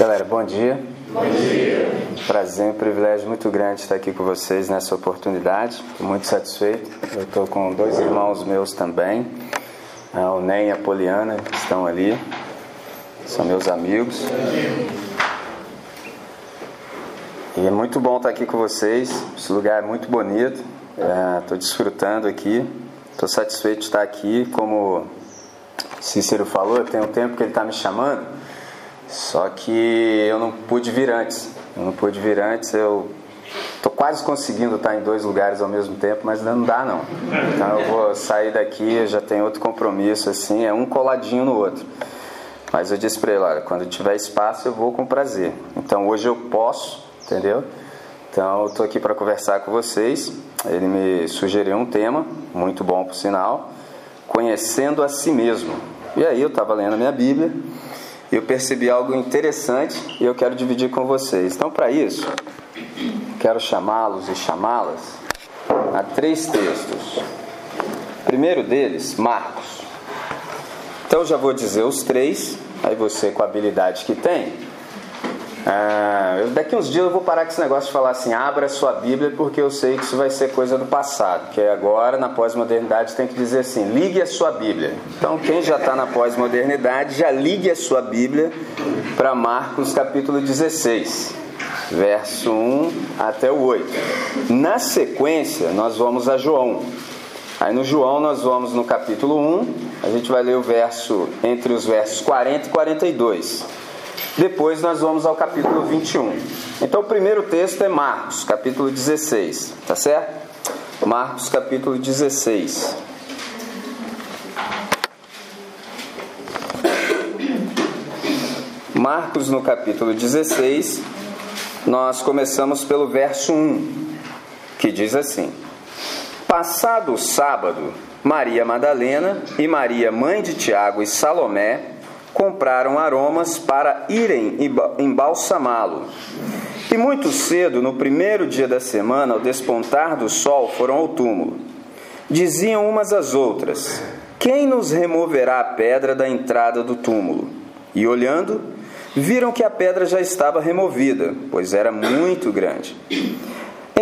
Galera, bom dia. Bom dia. Prazer, um privilégio muito grande estar aqui com vocês nessa oportunidade. Estou muito satisfeito. Eu estou com dois irmãos meus também, o Nen e a Poliana, que estão ali. São meus amigos. E é muito bom estar aqui com vocês. Esse lugar é muito bonito. Estou é, desfrutando aqui. Estou satisfeito de estar aqui. Como Cícero falou, tem um tempo que ele está me chamando. Só que eu não pude vir antes. Eu não pude vir antes. Eu estou quase conseguindo estar em dois lugares ao mesmo tempo, mas não dá não. Então eu vou sair daqui. Já tenho outro compromisso assim. É um coladinho no outro. Mas eu disse para ele, olha, quando tiver espaço eu vou com prazer. Então hoje eu posso entendeu? Então, eu estou aqui para conversar com vocês. Ele me sugeriu um tema, muito bom por sinal, conhecendo a si mesmo. E aí eu estava lendo a minha Bíblia eu percebi algo interessante e eu quero dividir com vocês. Então, para isso, quero chamá-los e chamá-las a três textos. O primeiro deles, Marcos. Então, já vou dizer os três, aí você, com a habilidade que tem, ah, daqui uns dias eu vou parar com esse negócio de falar assim, abra sua Bíblia, porque eu sei que isso vai ser coisa do passado, que agora na pós-modernidade tem que dizer assim, ligue a sua Bíblia. Então quem já está na pós-modernidade, já ligue a sua Bíblia para Marcos capítulo 16, verso 1 até o 8. Na sequência, nós vamos a João. Aí no João nós vamos no capítulo 1, a gente vai ler o verso entre os versos 40 e 42. Depois nós vamos ao capítulo 21. Então o primeiro texto é Marcos, capítulo 16, tá certo? Marcos, capítulo 16. Marcos, no capítulo 16, nós começamos pelo verso 1, que diz assim: Passado o sábado, Maria Madalena e Maria, mãe de Tiago e Salomé, compraram aromas para irem embalsamá-lo. E muito cedo, no primeiro dia da semana, ao despontar do sol, foram ao túmulo. Diziam umas às outras: Quem nos removerá a pedra da entrada do túmulo? E olhando, viram que a pedra já estava removida, pois era muito grande.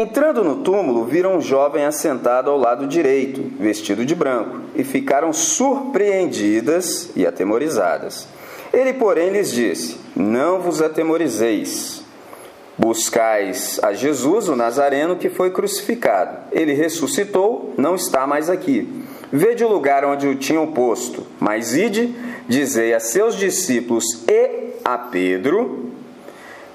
Entrando no túmulo, viram um jovem assentado ao lado direito, vestido de branco, e ficaram surpreendidas e atemorizadas. Ele, porém, lhes disse: Não vos atemorizeis. Buscais a Jesus, o Nazareno, que foi crucificado. Ele ressuscitou, não está mais aqui. Vede o lugar onde o tinham posto. Mas ide, dizei a seus discípulos e a Pedro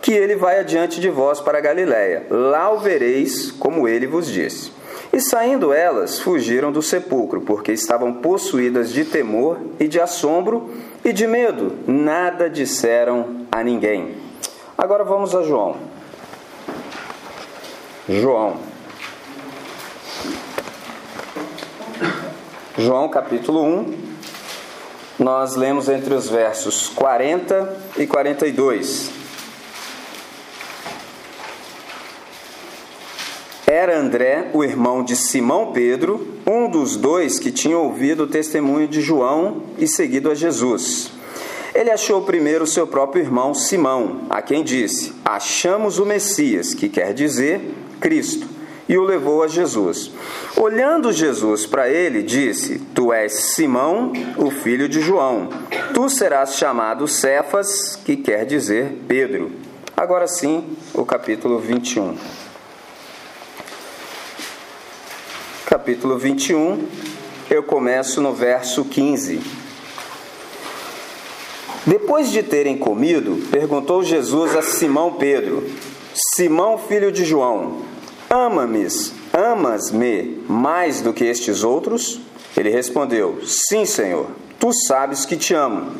que ele vai adiante de vós para Galiléia. Lá o vereis, como ele vos disse. E saindo elas, fugiram do sepulcro, porque estavam possuídas de temor e de assombro e de medo. Nada disseram a ninguém. Agora vamos a João. João. João capítulo 1. Nós lemos entre os versos 40 e 42. Era André, o irmão de Simão Pedro, um dos dois que tinha ouvido o testemunho de João e seguido a Jesus. Ele achou primeiro seu próprio irmão Simão, a quem disse: Achamos o Messias, que quer dizer Cristo, e o levou a Jesus. Olhando Jesus para ele, disse: Tu és Simão, o filho de João. Tu serás chamado Cefas, que quer dizer Pedro. Agora sim, o capítulo 21. Capítulo 21, eu começo no verso 15. Depois de terem comido, perguntou Jesus a Simão Pedro: Simão, filho de João, ama-me, amas-me mais do que estes outros? Ele respondeu: Sim, Senhor, tu sabes que te amo.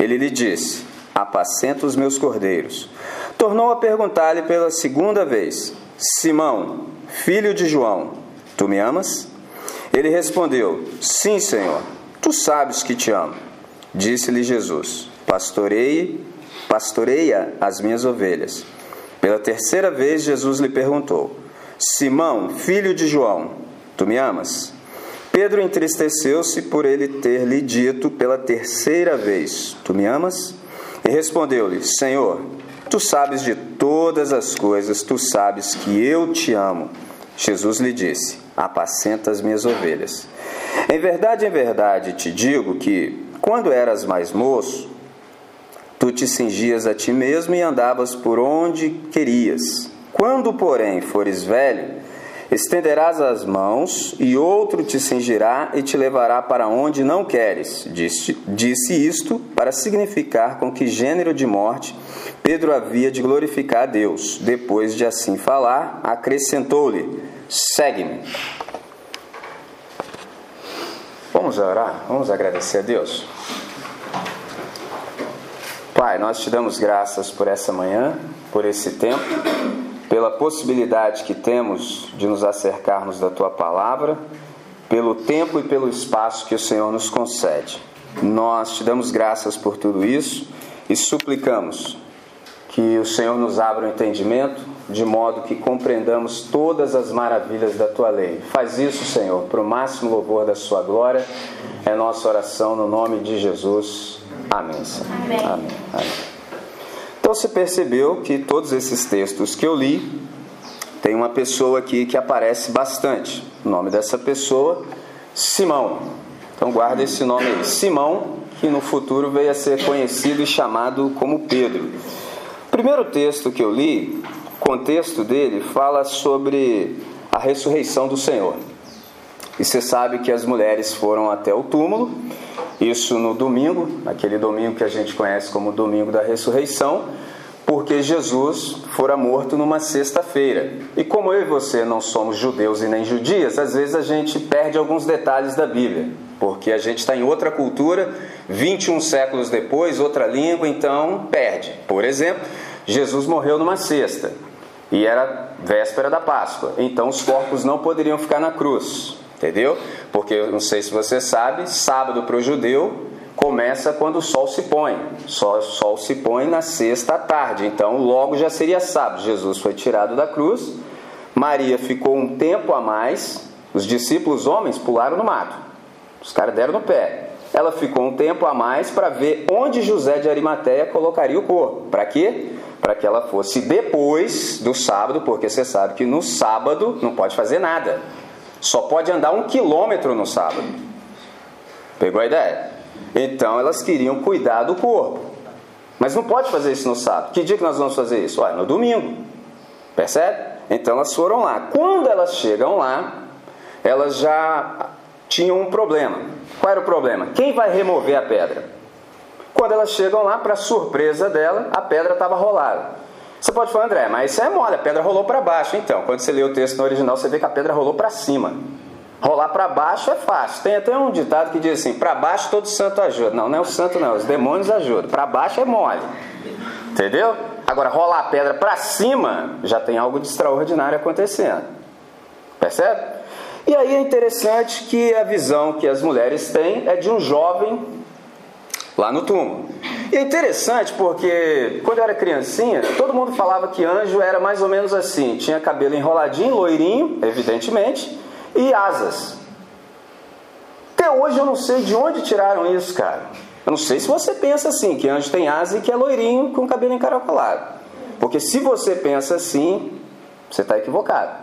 Ele lhe disse: Apacenta os meus cordeiros. Tornou a perguntar-lhe pela segunda vez: Simão, filho de João, Tu me amas? Ele respondeu: Sim, Senhor, tu sabes que te amo. Disse-lhe Jesus: Pastorei, pastoreia as minhas ovelhas. Pela terceira vez, Jesus lhe perguntou: Simão, filho de João, tu me amas? Pedro entristeceu-se por ele ter lhe dito pela terceira vez: Tu me amas? E respondeu-lhe: Senhor, tu sabes de todas as coisas, tu sabes que eu te amo. Jesus lhe disse: Apacenta as minhas ovelhas. Em verdade, em verdade te digo que, quando eras mais moço, tu te cingias a ti mesmo e andavas por onde querias. Quando, porém, fores velho, Estenderás as mãos, e outro te cingirá e te levará para onde não queres. Disse, disse isto para significar com que gênero de morte Pedro havia de glorificar a Deus. Depois de assim falar, acrescentou-lhe: Segue-me. Vamos orar, vamos agradecer a Deus. Pai, nós te damos graças por essa manhã, por esse tempo pela possibilidade que temos de nos acercarmos da tua palavra, pelo tempo e pelo espaço que o Senhor nos concede. Nós te damos graças por tudo isso e suplicamos que o Senhor nos abra o entendimento de modo que compreendamos todas as maravilhas da tua lei. Faz isso, Senhor, para o máximo louvor da sua glória. É nossa oração no nome de Jesus. Amém. Senhor. Amém. Amém. Amém. Então você percebeu que todos esses textos que eu li tem uma pessoa aqui que aparece bastante. O nome dessa pessoa, Simão. Então guarda esse nome aí, Simão, que no futuro veio a ser conhecido e chamado como Pedro. O primeiro texto que eu li, contexto dele fala sobre a ressurreição do Senhor. E você sabe que as mulheres foram até o túmulo, isso no domingo, aquele domingo que a gente conhece como domingo da ressurreição, porque Jesus fora morto numa sexta-feira. E como eu e você não somos judeus e nem judias, às vezes a gente perde alguns detalhes da Bíblia, porque a gente está em outra cultura, 21 séculos depois, outra língua, então perde. Por exemplo, Jesus morreu numa sexta e era véspera da Páscoa, então os corpos não poderiam ficar na cruz. Entendeu? Porque não sei se você sabe, sábado para o judeu começa quando o sol se põe. O sol se põe na sexta tarde, então logo já seria sábado. Jesus foi tirado da cruz, Maria ficou um tempo a mais, os discípulos homens pularam no mato, os caras deram no pé. Ela ficou um tempo a mais para ver onde José de Arimateia colocaria o corpo. Para quê? Para que ela fosse depois do sábado, porque você sabe que no sábado não pode fazer nada. Só pode andar um quilômetro no sábado. Pegou a ideia? Então elas queriam cuidar do corpo. Mas não pode fazer isso no sábado. Que dia que nós vamos fazer isso? Olha, no domingo. Percebe? Então elas foram lá. Quando elas chegam lá, elas já tinham um problema. Qual era o problema? Quem vai remover a pedra? Quando elas chegam lá, para surpresa dela, a pedra estava rolada. Você pode falar, André, mas isso é mole, a pedra rolou para baixo. Então, quando você lê o texto no original, você vê que a pedra rolou para cima. Rolar para baixo é fácil. Tem até um ditado que diz assim: para baixo todo santo ajuda. Não, não é o santo, não, os demônios ajudam. Para baixo é mole. Entendeu? Agora, rolar a pedra para cima já tem algo de extraordinário acontecendo. Percebe? E aí é interessante que a visão que as mulheres têm é de um jovem lá no túmulo. E é interessante porque quando eu era criancinha, todo mundo falava que anjo era mais ou menos assim: tinha cabelo enroladinho, loirinho, evidentemente, e asas. Até hoje eu não sei de onde tiraram isso, cara. Eu não sei se você pensa assim, que anjo tem asa e que é loirinho com cabelo encaracolado. Porque se você pensa assim, você está equivocado.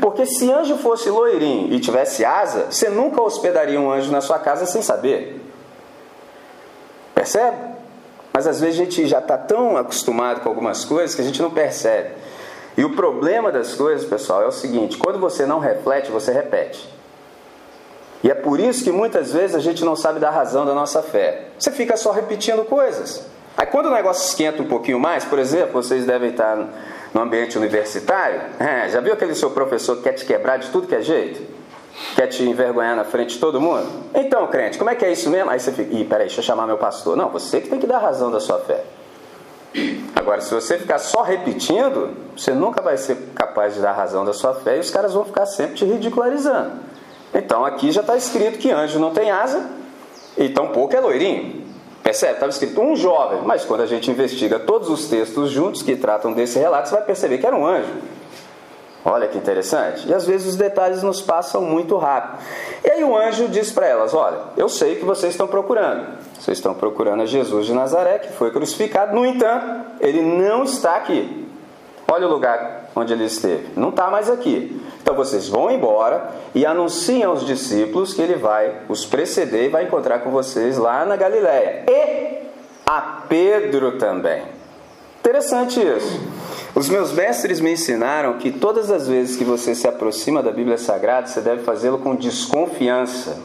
Porque se anjo fosse loirinho e tivesse asa, você nunca hospedaria um anjo na sua casa sem saber. Percebe? Mas às vezes a gente já está tão acostumado com algumas coisas que a gente não percebe. E o problema das coisas, pessoal, é o seguinte: quando você não reflete, você repete. E é por isso que muitas vezes a gente não sabe dar razão da nossa fé. Você fica só repetindo coisas. Aí quando o negócio esquenta um pouquinho mais, por exemplo, vocês devem estar no ambiente universitário, é, já viu aquele seu professor que quer te quebrar de tudo que é jeito? Quer te envergonhar na frente de todo mundo? Então, crente, como é que é isso mesmo? Aí você fica, ih, peraí, deixa eu chamar meu pastor. Não, você que tem que dar razão da sua fé. Agora, se você ficar só repetindo, você nunca vai ser capaz de dar razão da sua fé e os caras vão ficar sempre te ridicularizando. Então, aqui já está escrito que anjo não tem asa e tampouco é loirinho. Percebe? Estava escrito um jovem, mas quando a gente investiga todos os textos juntos que tratam desse relato, você vai perceber que era um anjo. Olha que interessante. E às vezes os detalhes nos passam muito rápido. E aí o anjo diz para elas: Olha, eu sei que vocês estão procurando. Vocês estão procurando a Jesus de Nazaré, que foi crucificado. No entanto, ele não está aqui. Olha o lugar onde ele esteve. Não está mais aqui. Então vocês vão embora e anunciem aos discípulos que ele vai os preceder e vai encontrar com vocês lá na Galiléia. E a Pedro também. Interessante isso. Os meus mestres me ensinaram que todas as vezes que você se aproxima da Bíblia Sagrada, você deve fazê-lo com desconfiança.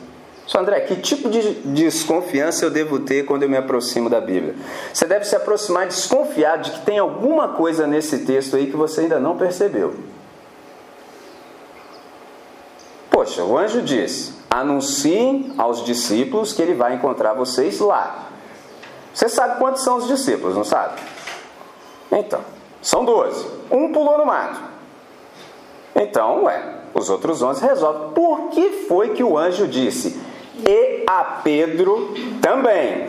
Só André, que tipo de desconfiança eu devo ter quando eu me aproximo da Bíblia? Você deve se aproximar desconfiado de que tem alguma coisa nesse texto aí que você ainda não percebeu. Poxa, o anjo disse: anunciem aos discípulos que ele vai encontrar vocês lá. Você sabe quantos são os discípulos, não sabe? Então, são 12. Um pulou no mato. Então, ué, os outros 11 resolvem. Por que foi que o anjo disse? E a Pedro também.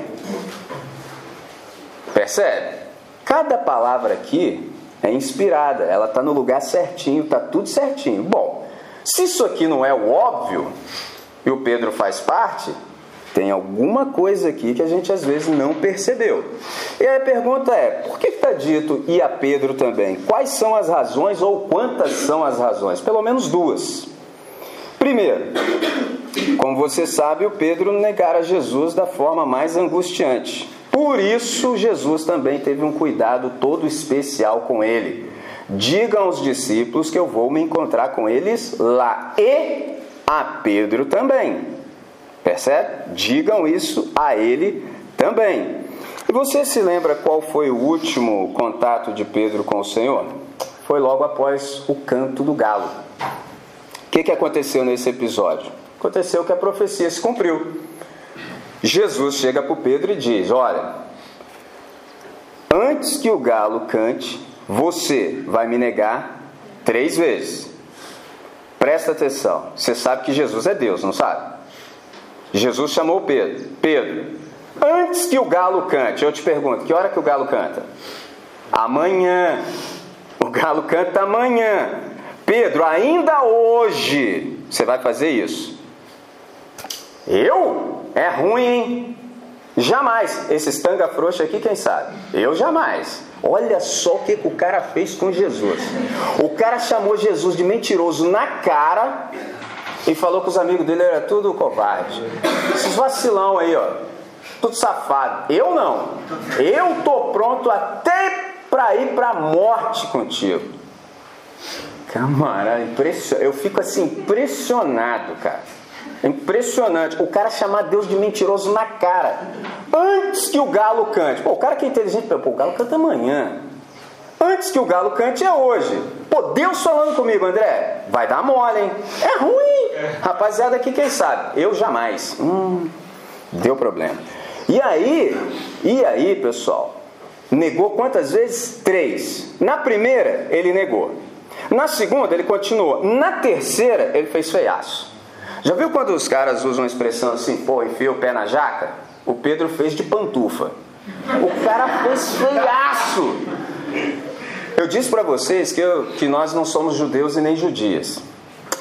Percebe? Cada palavra aqui é inspirada, ela está no lugar certinho, está tudo certinho. Bom, se isso aqui não é o óbvio, e o Pedro faz parte, tem alguma coisa aqui que a gente às vezes não percebeu. E a pergunta é: por que está dito e a Pedro também? Quais são as razões ou quantas são as razões? Pelo menos duas. Primeiro, como você sabe, o Pedro negara Jesus da forma mais angustiante. Por isso, Jesus também teve um cuidado todo especial com ele. Digam aos discípulos que eu vou me encontrar com eles lá. E a Pedro também. Percebe? Digam isso a ele também. E você se lembra qual foi o último contato de Pedro com o Senhor? Foi logo após o canto do galo. O que, que aconteceu nesse episódio? Aconteceu que a profecia se cumpriu. Jesus chega para Pedro e diz: Olha, antes que o galo cante, você vai me negar três vezes. Presta atenção, você sabe que Jesus é Deus, não sabe? Jesus chamou Pedro: Pedro, antes que o galo cante, eu te pergunto: que hora que o galo canta? Amanhã. O galo canta amanhã. Pedro, ainda hoje você vai fazer isso. Eu? É ruim, hein? Jamais. Esses tanga frouxa aqui, quem sabe? Eu jamais. Olha só o que o cara fez com Jesus. O cara chamou Jesus de mentiroso na cara e falou que os amigos dele era tudo covarde. Esses vacilão aí, ó. Tudo safado. Eu não. Eu tô pronto até para ir para morte contigo. Camarada, impressionante. Eu fico assim impressionado, cara. Impressionante. O cara chamar Deus de mentiroso na cara. Antes que o galo cante. Pô, o cara que é inteligente, pô, o galo canta amanhã. Antes que o galo cante é hoje. Pô, Deus falando comigo, André, vai dar mole, hein? É ruim. É. Rapaziada aqui, quem sabe? Eu jamais. Hum, deu problema. E aí, e aí, pessoal? Negou quantas vezes? Três. Na primeira, ele negou. Na segunda, ele continuou. Na terceira, ele fez feiaço. Já viu quando os caras usam a expressão assim, pô, enfia o pé na jaca? O Pedro fez de pantufa. O cara fez feiaço. Eu disse para vocês que, eu, que nós não somos judeus e nem judias.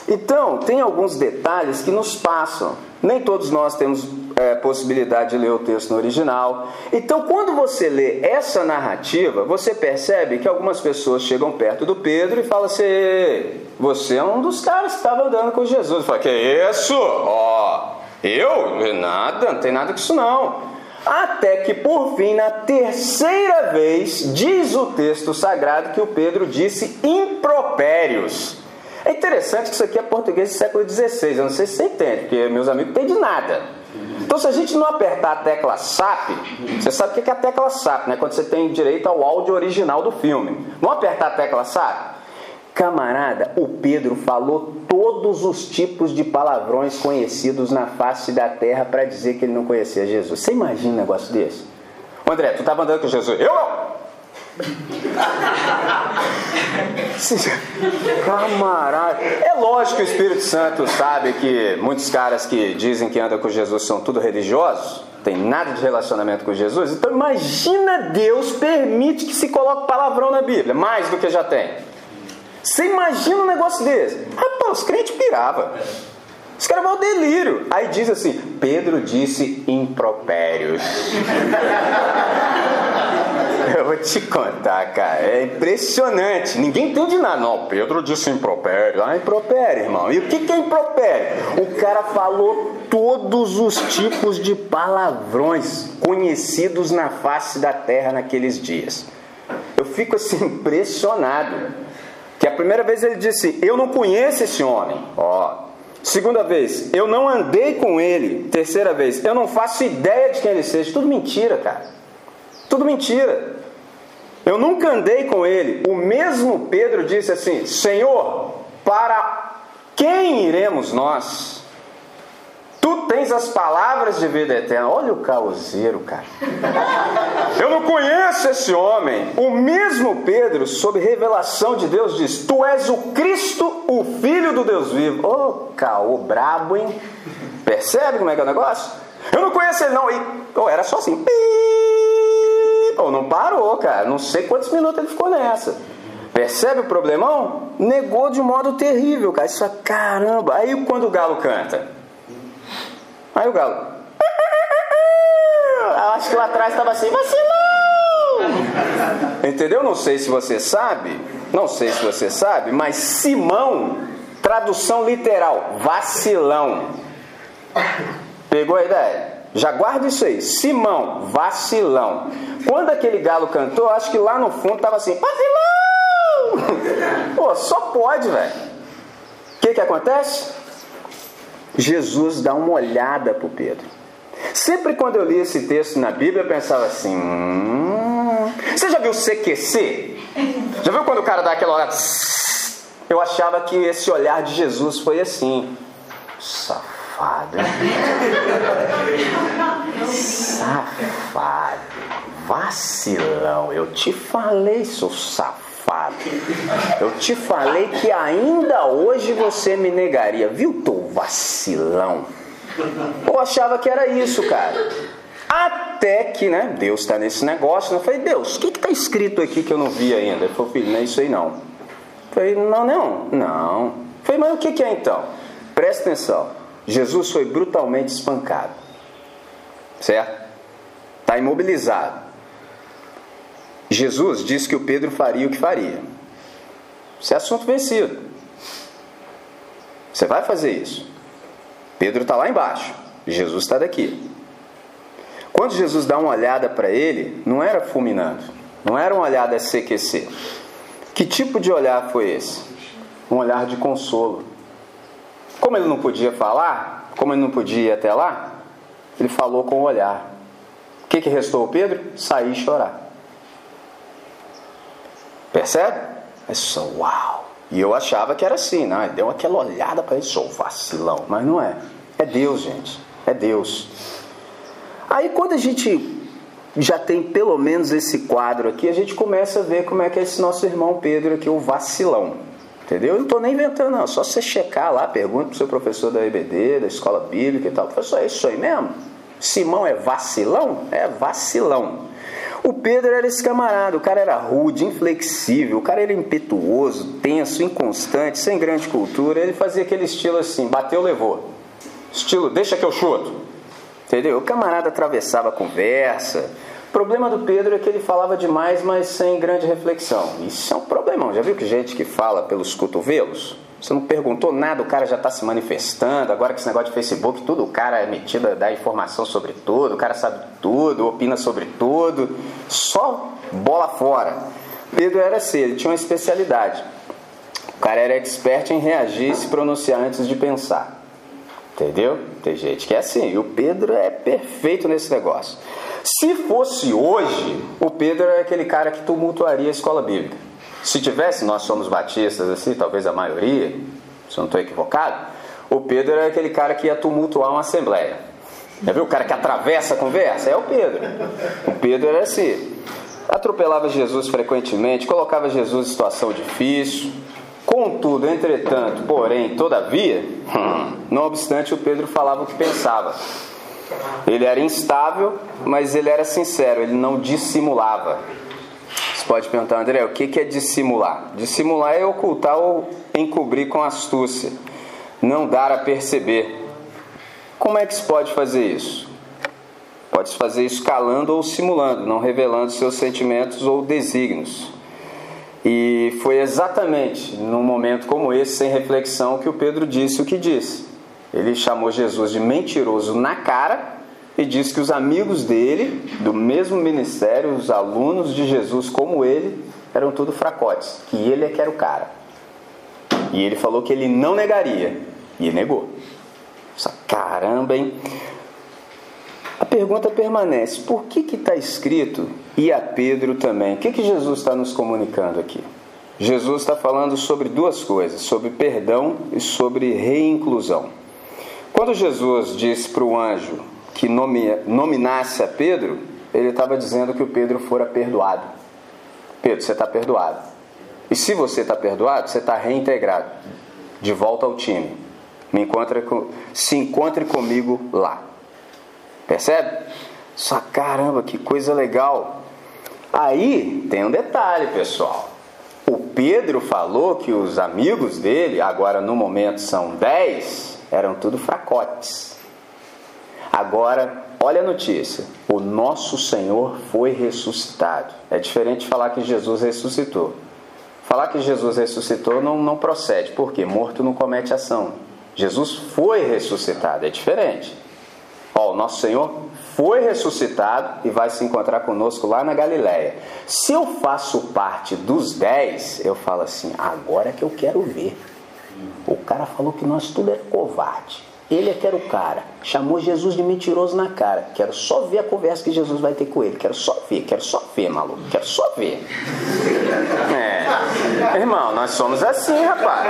Então, tem alguns detalhes que nos passam. Nem todos nós temos é, possibilidade de ler o texto no original. Então, quando você lê essa narrativa, você percebe que algumas pessoas chegam perto do Pedro e falam assim: Você é um dos caras que estava andando com Jesus. Fala: Que isso? Ó, oh, eu? Nada, não tem nada com isso não. Até que por fim, na terceira vez, diz o texto sagrado que o Pedro disse impropérios. É interessante que isso aqui é português do século XVI, eu não sei se você entende, porque meus amigos não entendem nada. Então, se a gente não apertar a tecla SAP, você sabe o que é a tecla SAP, né? Quando você tem direito ao áudio original do filme. Vamos apertar a tecla SAP? Camarada, o Pedro falou todos os tipos de palavrões conhecidos na face da terra para dizer que ele não conhecia Jesus. Você imagina um negócio desse? André, tu estava andando com Jesus? Eu não! Camarada, é lógico que o Espírito Santo sabe que muitos caras que dizem que andam com Jesus são tudo religiosos, tem nada de relacionamento com Jesus. Então imagina Deus permite que se coloque palavrão na Bíblia, mais do que já tem. Você imagina um negócio desse? Rapaz, os crentes piravam. Os caras vão ao delírio. Aí diz assim: Pedro disse impropérios. Eu vou te contar, cara. É impressionante. Ninguém entende nada. Não, Pedro disse impropério. Ah, impropério, irmão. E o que é impropério? O cara falou todos os tipos de palavrões conhecidos na face da terra naqueles dias. Eu fico assim impressionado. Que a primeira vez ele disse: Eu não conheço esse homem. Ó. Segunda vez, eu não andei com ele. Terceira vez, eu não faço ideia de quem ele seja. Tudo mentira, cara. Tudo mentira. Eu nunca andei com ele. O mesmo Pedro disse assim: Senhor, para quem iremos nós? Tu tens as palavras de vida eterna. Olha o causeiro, cara. Eu não conheço esse homem. O mesmo Pedro, sob revelação de Deus, diz: Tu és o Cristo, o Filho do Deus vivo. Ô, oh, caô brabo, hein? Percebe como é que é o negócio? Eu não conheço ele, não. E oh, era só assim. Oh, não parou, cara. Não sei quantos minutos ele ficou nessa. Percebe o problemão? Negou de um modo terrível, cara. Isso é caramba. Aí quando o galo canta. Aí o galo. Acho que lá atrás estava assim, vacilão! Entendeu? Não sei se você sabe, não sei se você sabe, mas Simão, tradução literal, vacilão. Pegou a ideia? Já guarda isso aí. Simão, vacilão. Quando aquele galo cantou, acho que lá no fundo estava assim, vacilão! Pô, só pode, velho. O que que acontece? Jesus dá uma olhada para o Pedro. Sempre quando eu li esse texto na Bíblia, eu pensava assim: hum... você já viu CQC? Já viu quando o cara dá aquela olhada? Eu achava que esse olhar de Jesus foi assim: safado, safado, vacilão. Eu te falei, seu safado safado. Eu te falei que ainda hoje você me negaria. Viu, teu vacilão? Eu achava que era isso, cara. Até que, né, Deus está nesse negócio. Né? Eu falei, Deus, o que está escrito aqui que eu não vi ainda? Ele falou, filho, não é isso aí não. Eu falei, não, não, não. Eu falei, mas o que, que é então? Presta atenção. Jesus foi brutalmente espancado. Certo? Está imobilizado. Jesus disse que o Pedro faria o que faria. Isso é assunto vencido. Você vai fazer isso. Pedro está lá embaixo. Jesus está daqui. Quando Jesus dá uma olhada para ele, não era fulminando, não era uma olhada CQC. Que tipo de olhar foi esse? Um olhar de consolo. Como ele não podia falar, como ele não podia ir até lá, ele falou com o olhar. O que, que restou ao Pedro? Sair e chorar. Percebe? É só uau. E eu achava que era assim, né? Deu aquela olhada para ele, sou vacilão. Mas não é. É Deus, gente. É Deus. Aí quando a gente já tem pelo menos esse quadro aqui, a gente começa a ver como é que é esse nosso irmão Pedro aqui, o vacilão. Entendeu? Eu não estou nem inventando, não. Só você checar lá, pergunta para o seu professor da EBD, da escola bíblica e tal. Professor, é isso aí mesmo? Simão é vacilão? É vacilão. O Pedro era esse camarada, o cara era rude, inflexível, o cara era impetuoso, tenso, inconstante, sem grande cultura. Ele fazia aquele estilo assim: bateu, levou. Estilo, deixa que eu chuto. Entendeu? O camarada atravessava a conversa. O problema do Pedro é que ele falava demais, mas sem grande reflexão. Isso é um problemão. Já viu que gente que fala pelos cotovelos? Você não perguntou nada, o cara já está se manifestando. Agora que esse negócio de Facebook, tudo, o cara é metido a dar informação sobre tudo, o cara sabe tudo, opina sobre tudo. Só bola fora. Pedro era assim, ele tinha uma especialidade. O cara era expert em reagir e se pronunciar antes de pensar. Entendeu? Tem gente que é assim. E o Pedro é perfeito nesse negócio. Se fosse hoje, o Pedro é aquele cara que tumultuaria a escola bíblica. Se tivesse, nós somos batistas assim, talvez a maioria, se eu não estou equivocado, o Pedro era aquele cara que ia tumultuar uma assembleia. Já viu o cara que atravessa a conversa? É o Pedro. O Pedro era assim. Atropelava Jesus frequentemente, colocava Jesus em situação difícil. Contudo, entretanto, porém, todavia, não obstante, o Pedro falava o que pensava. Ele era instável, mas ele era sincero, ele não dissimulava pode perguntar, André, o que é dissimular? Dissimular é ocultar ou encobrir com astúcia, não dar a perceber. Como é que se pode fazer isso? Pode-se fazer isso calando ou simulando, não revelando seus sentimentos ou desígnios. E foi exatamente num momento como esse, sem reflexão, que o Pedro disse o que disse. Ele chamou Jesus de mentiroso na cara e disse que os amigos dele, do mesmo ministério, os alunos de Jesus como ele, eram tudo fracotes, que ele é que era o cara. E ele falou que ele não negaria, e negou. Nossa, caramba, hein? A pergunta permanece: por que está escrito e a Pedro também? O que, que Jesus está nos comunicando aqui? Jesus está falando sobre duas coisas: sobre perdão e sobre reinclusão. Quando Jesus disse para o anjo que nominasse a Pedro, ele estava dizendo que o Pedro fora perdoado. Pedro, você está perdoado. E se você está perdoado, você está reintegrado de volta ao time. Me encontra com, se encontre comigo lá. Percebe? Só caramba, que coisa legal. Aí tem um detalhe, pessoal. O Pedro falou que os amigos dele, agora no momento são dez, eram tudo fracotes. Agora, olha a notícia: o nosso Senhor foi ressuscitado. É diferente falar que Jesus ressuscitou. Falar que Jesus ressuscitou não, não procede, porque morto não comete ação. Jesus foi ressuscitado, é diferente. Ó, o nosso Senhor foi ressuscitado e vai se encontrar conosco lá na Galiléia. Se eu faço parte dos dez, eu falo assim: agora é que eu quero ver. O cara falou que nós tudo é covarde. Ele é que era o cara. Chamou Jesus de mentiroso na cara. Quero só ver a conversa que Jesus vai ter com ele. Quero só ver, quero só ver, maluco. Quero só ver. É. Irmão, nós somos assim, rapaz.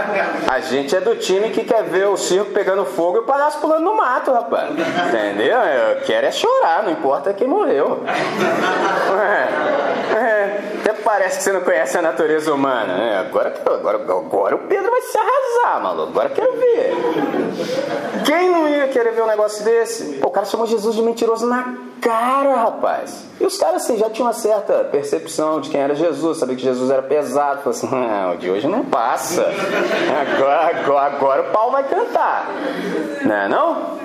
A gente é do time que quer ver o circo pegando fogo e o palhaço pulando no mato, rapaz. Entendeu? Eu quero é chorar, não importa quem morreu. É. É. Até parece que você não conhece a natureza humana. Né? Agora, agora, agora o Pedro vai se arrasar, maluco. Agora quero ver. Quem não ia querer ver um negócio desse? Pô, o cara chamou Jesus de mentiroso na cara, rapaz. E os caras assim, já tinham uma certa percepção de quem era Jesus, sabia que Jesus era pesado. Falou assim: não, de hoje não passa. Agora, agora, agora o pau vai cantar. Não é não?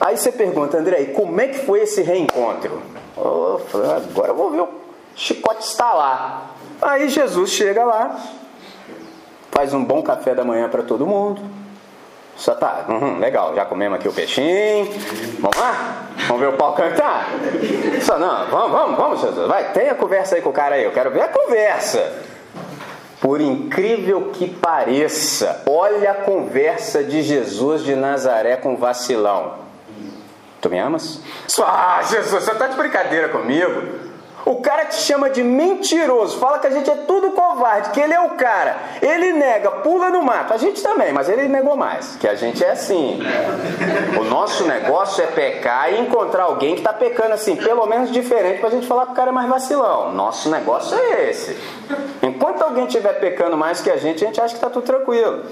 Aí você pergunta, André, como é que foi esse reencontro? Oh, agora eu vou ver o chicote está lá. Aí Jesus chega lá, faz um bom café da manhã para todo mundo só tá, uhum, legal, já comemos aqui o peixinho. Vamos lá? Vamos ver o pau cantar? Só não, vamos, vamos, vamos, Jesus. Vai, tenha conversa aí com o cara aí, eu quero ver a conversa. Por incrível que pareça, olha a conversa de Jesus de Nazaré com vacilão. Tu me amas? Ah, Jesus, você tá de brincadeira comigo? O cara te chama de mentiroso, fala que a gente é tudo covarde, que ele é o cara. Ele nega, pula no mato. A gente também, mas ele negou mais, que a gente é assim. O nosso negócio é pecar e encontrar alguém que está pecando assim, pelo menos diferente, para a gente falar que o cara é mais vacilão. Nosso negócio é esse. Enquanto alguém estiver pecando mais que a gente, a gente acha que está tudo tranquilo.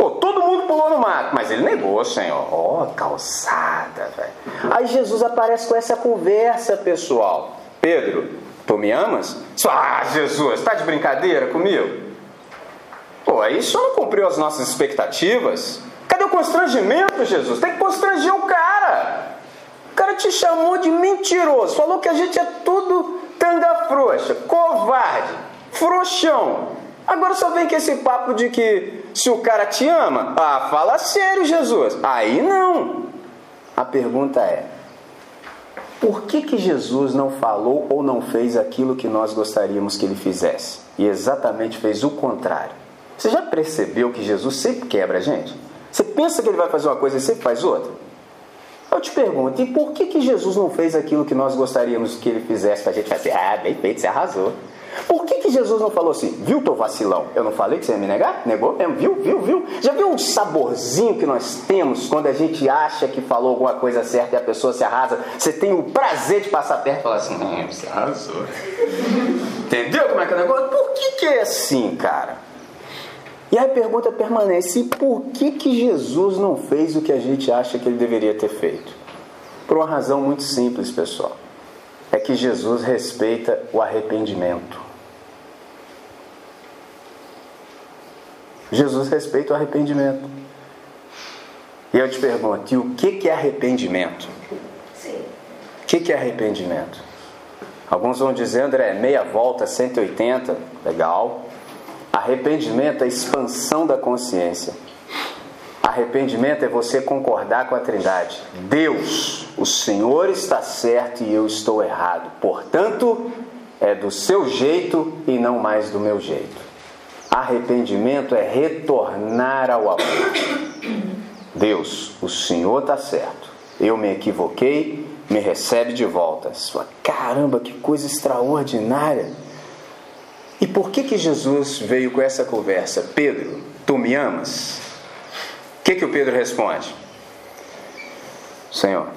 Pô, todo mundo pulou no mato, mas ele negou, Senhor. Ó, oh, calçada, velho. Aí Jesus aparece com essa conversa, pessoal. Pedro, tu me amas? Ah, Jesus, está de brincadeira comigo? Pô, aí só não cumpriu as nossas expectativas. Cadê o constrangimento, Jesus? Tem que constranger o cara. O cara te chamou de mentiroso, falou que a gente é tudo tanga frouxa, covarde, frouxão. Agora só vem com esse papo de que se o cara te ama, ah, fala sério, Jesus. Aí não. A pergunta é: por que, que Jesus não falou ou não fez aquilo que nós gostaríamos que ele fizesse? E exatamente fez o contrário. Você já percebeu que Jesus sempre quebra a gente? Você pensa que ele vai fazer uma coisa e sempre faz outra? Eu te pergunto, e por que, que Jesus não fez aquilo que nós gostaríamos que ele fizesse para a gente fazer? Ah, bem feito, você arrasou. Por que, que Jesus não falou assim, viu teu vacilão? Eu não falei que você ia me negar? Negou mesmo, viu, viu, viu? Já viu o saborzinho que nós temos quando a gente acha que falou alguma coisa certa e a pessoa se arrasa? Você tem o prazer de passar perto e falar assim, hum, você arrasou. Entendeu como é que é o negócio? Por que, que é assim, cara? E aí a pergunta permanece: por que, que Jesus não fez o que a gente acha que ele deveria ter feito? Por uma razão muito simples, pessoal é que Jesus respeita o arrependimento. Jesus respeita o arrependimento. E eu te pergunto, e o que é arrependimento? Sim. O que é arrependimento? Alguns vão dizer, André, meia volta, 180, legal. Arrependimento é expansão da consciência. Arrependimento é você concordar com a Trindade. Deus, o Senhor está certo e eu estou errado. Portanto, é do seu jeito e não mais do meu jeito. Arrependimento é retornar ao amor. Deus, o Senhor está certo. Eu me equivoquei, me recebe de volta. Fala, caramba, que coisa extraordinária. E por que que Jesus veio com essa conversa? Pedro, tu me amas? O que, que o Pedro responde? Senhor,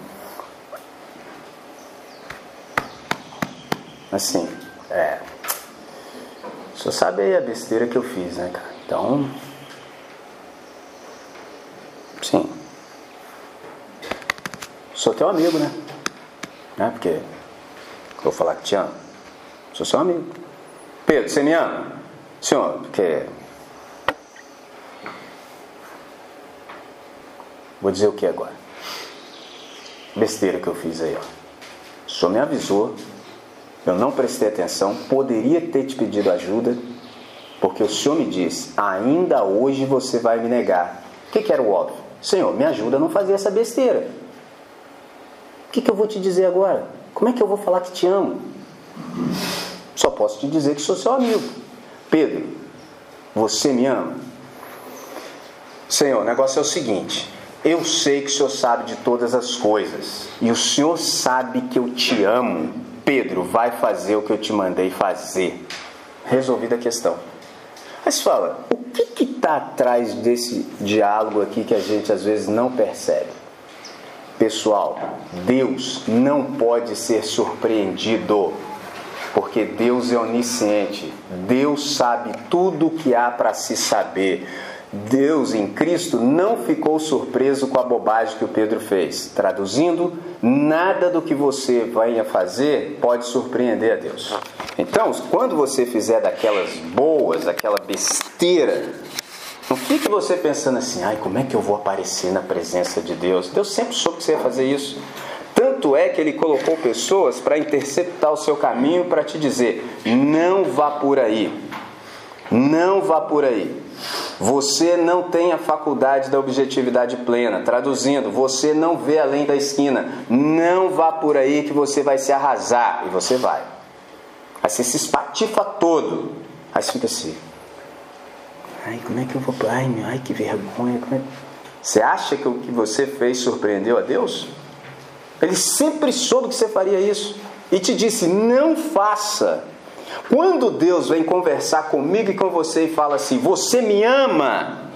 assim, é. O senhor sabe aí a besteira que eu fiz, né, cara? Então. Sim. Sou teu amigo, né? Né? Porque vou falar que te amo. Sou seu amigo. Pedro, você me ama? Senhor, porque Vou dizer o que agora? Besteira que eu fiz aí, ó. O senhor me avisou, eu não prestei atenção, poderia ter te pedido ajuda, porque o senhor me disse: ainda hoje você vai me negar. O que, que era o óbvio? Senhor, me ajuda a não fazer essa besteira. O que, que eu vou te dizer agora? Como é que eu vou falar que te amo? Só posso te dizer que sou seu amigo. Pedro, você me ama? Senhor, o negócio é o seguinte: eu sei que o Senhor sabe de todas as coisas, e o Senhor sabe que eu te amo. Pedro, vai fazer o que eu te mandei fazer. Resolvida a questão. Mas fala, o que está atrás desse diálogo aqui que a gente às vezes não percebe? Pessoal, Deus não pode ser surpreendido, porque Deus é onisciente, Deus sabe tudo o que há para se saber. Deus em Cristo não ficou surpreso com a bobagem que o Pedro fez. Traduzindo, nada do que você venha fazer pode surpreender a Deus. Então, quando você fizer daquelas boas, aquela besteira, não fique você pensando assim, ai, como é que eu vou aparecer na presença de Deus? Deus sempre soube que você ia fazer isso. Tanto é que ele colocou pessoas para interceptar o seu caminho para te dizer: não vá por aí. Não vá por aí. Você não tem a faculdade da objetividade plena. Traduzindo, você não vê além da esquina. Não vá por aí que você vai se arrasar. E você vai. Aí você se espatifa todo. Aí você fica assim. Ai, como é que eu vou. Ai, meu, ai que vergonha. É... Você acha que o que você fez surpreendeu a Deus? Ele sempre soube que você faria isso. E te disse: não faça. Quando Deus vem conversar comigo e com você e fala assim: Você me ama?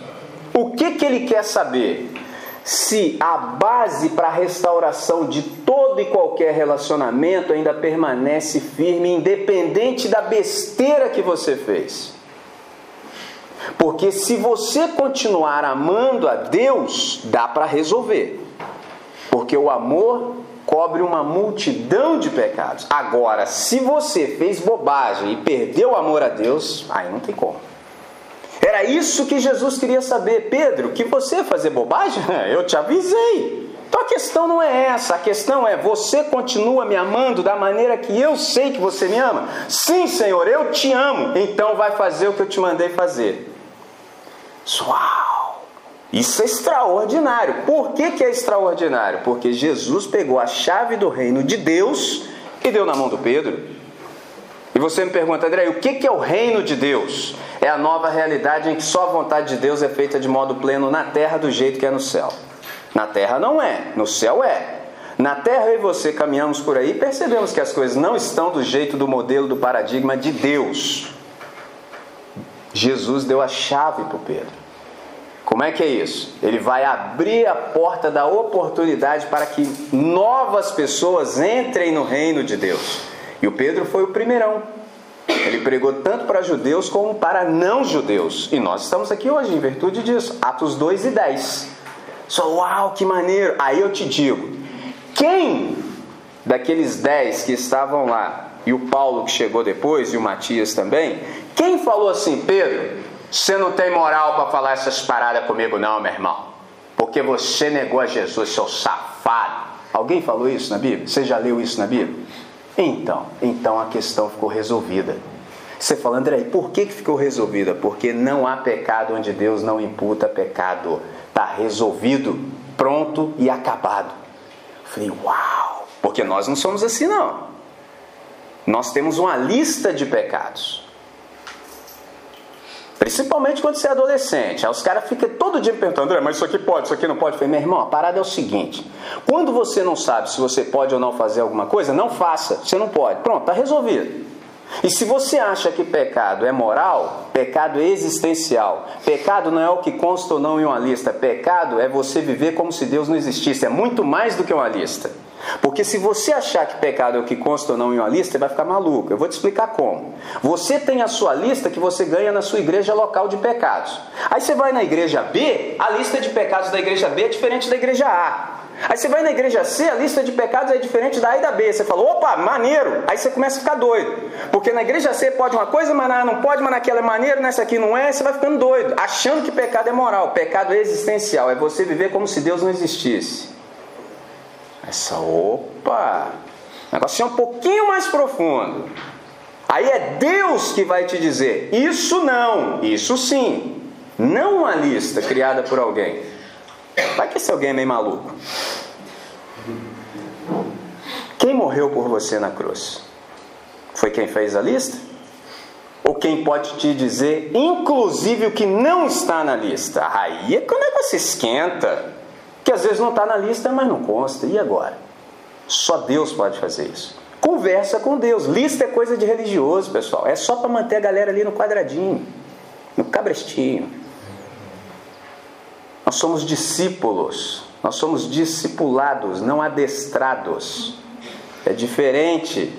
O que, que Ele quer saber? Se a base para a restauração de todo e qualquer relacionamento ainda permanece firme, independente da besteira que você fez. Porque se você continuar amando a Deus, dá para resolver. Porque o amor cobre uma multidão de pecados. Agora, se você fez bobagem e perdeu o amor a Deus, aí não tem como. Era isso que Jesus queria saber. Pedro, que você fazer bobagem? Eu te avisei. Então a questão não é essa, a questão é: você continua me amando da maneira que eu sei que você me ama? Sim, Senhor, eu te amo, então vai fazer o que eu te mandei fazer. Uau! Isso é extraordinário. Por que, que é extraordinário? Porque Jesus pegou a chave do reino de Deus e deu na mão do Pedro. E você me pergunta, André, o que, que é o reino de Deus? É a nova realidade em que só a vontade de Deus é feita de modo pleno na terra do jeito que é no céu. Na terra não é, no céu é. Na terra eu e você caminhamos por aí e percebemos que as coisas não estão do jeito do modelo, do paradigma de Deus. Jesus deu a chave para o Pedro. Como é que é isso? Ele vai abrir a porta da oportunidade para que novas pessoas entrem no reino de Deus. E o Pedro foi o primeirão. Ele pregou tanto para judeus como para não judeus. E nós estamos aqui hoje em virtude disso. Atos 2 e 10. Só, uau, que maneiro! Aí eu te digo: quem daqueles 10 que estavam lá, e o Paulo que chegou depois, e o Matias também, quem falou assim, Pedro, você não tem moral para falar essas paradas comigo, não, meu irmão. porque você negou a Jesus, seu safado. Alguém falou isso na Bíblia? Você já leu isso na Bíblia? Então, então a questão ficou resolvida. Você fala, André, por que, que ficou resolvida? Porque não há pecado onde Deus não imputa pecado. Está resolvido, pronto e acabado. Eu falei, uau! Porque nós não somos assim, não. Nós temos uma lista de pecados. Principalmente quando você é adolescente. Aí os caras ficam todo dia perguntando, André, mas isso aqui pode, isso aqui não pode. Eu falei, meu irmão, a parada é o seguinte: quando você não sabe se você pode ou não fazer alguma coisa, não faça. Você não pode. Pronto, está resolvido. E se você acha que pecado é moral, pecado é existencial. Pecado não é o que consta ou não em uma lista. Pecado é você viver como se Deus não existisse. É muito mais do que uma lista. Porque se você achar que pecado é o que consta ou não em uma lista, você vai ficar maluco. Eu vou te explicar como. Você tem a sua lista que você ganha na sua igreja local de pecados. Aí você vai na igreja B, a lista de pecados da igreja B é diferente da igreja A. Aí você vai na igreja C, a lista de pecados é diferente da A e da B. Você fala, opa, maneiro. Aí você começa a ficar doido. Porque na igreja C pode uma coisa, mas na não pode, mas naquela é maneiro, nessa aqui não é. Você vai ficando doido, achando que pecado é moral. Pecado é existencial, é você viver como se Deus não existisse. Essa, opa, o negócio é um pouquinho mais profundo. Aí é Deus que vai te dizer: isso não, isso sim. Não uma lista criada por alguém. Vai que esse alguém é meio maluco. Quem morreu por você na cruz? Foi quem fez a lista? Ou quem pode te dizer, inclusive, o que não está na lista? Aí é que o negócio esquenta que às vezes não está na lista, mas não consta. E agora? Só Deus pode fazer isso. Conversa com Deus. Lista é coisa de religioso, pessoal. É só para manter a galera ali no quadradinho, no cabrestinho. Nós somos discípulos, nós somos discipulados, não adestrados. É diferente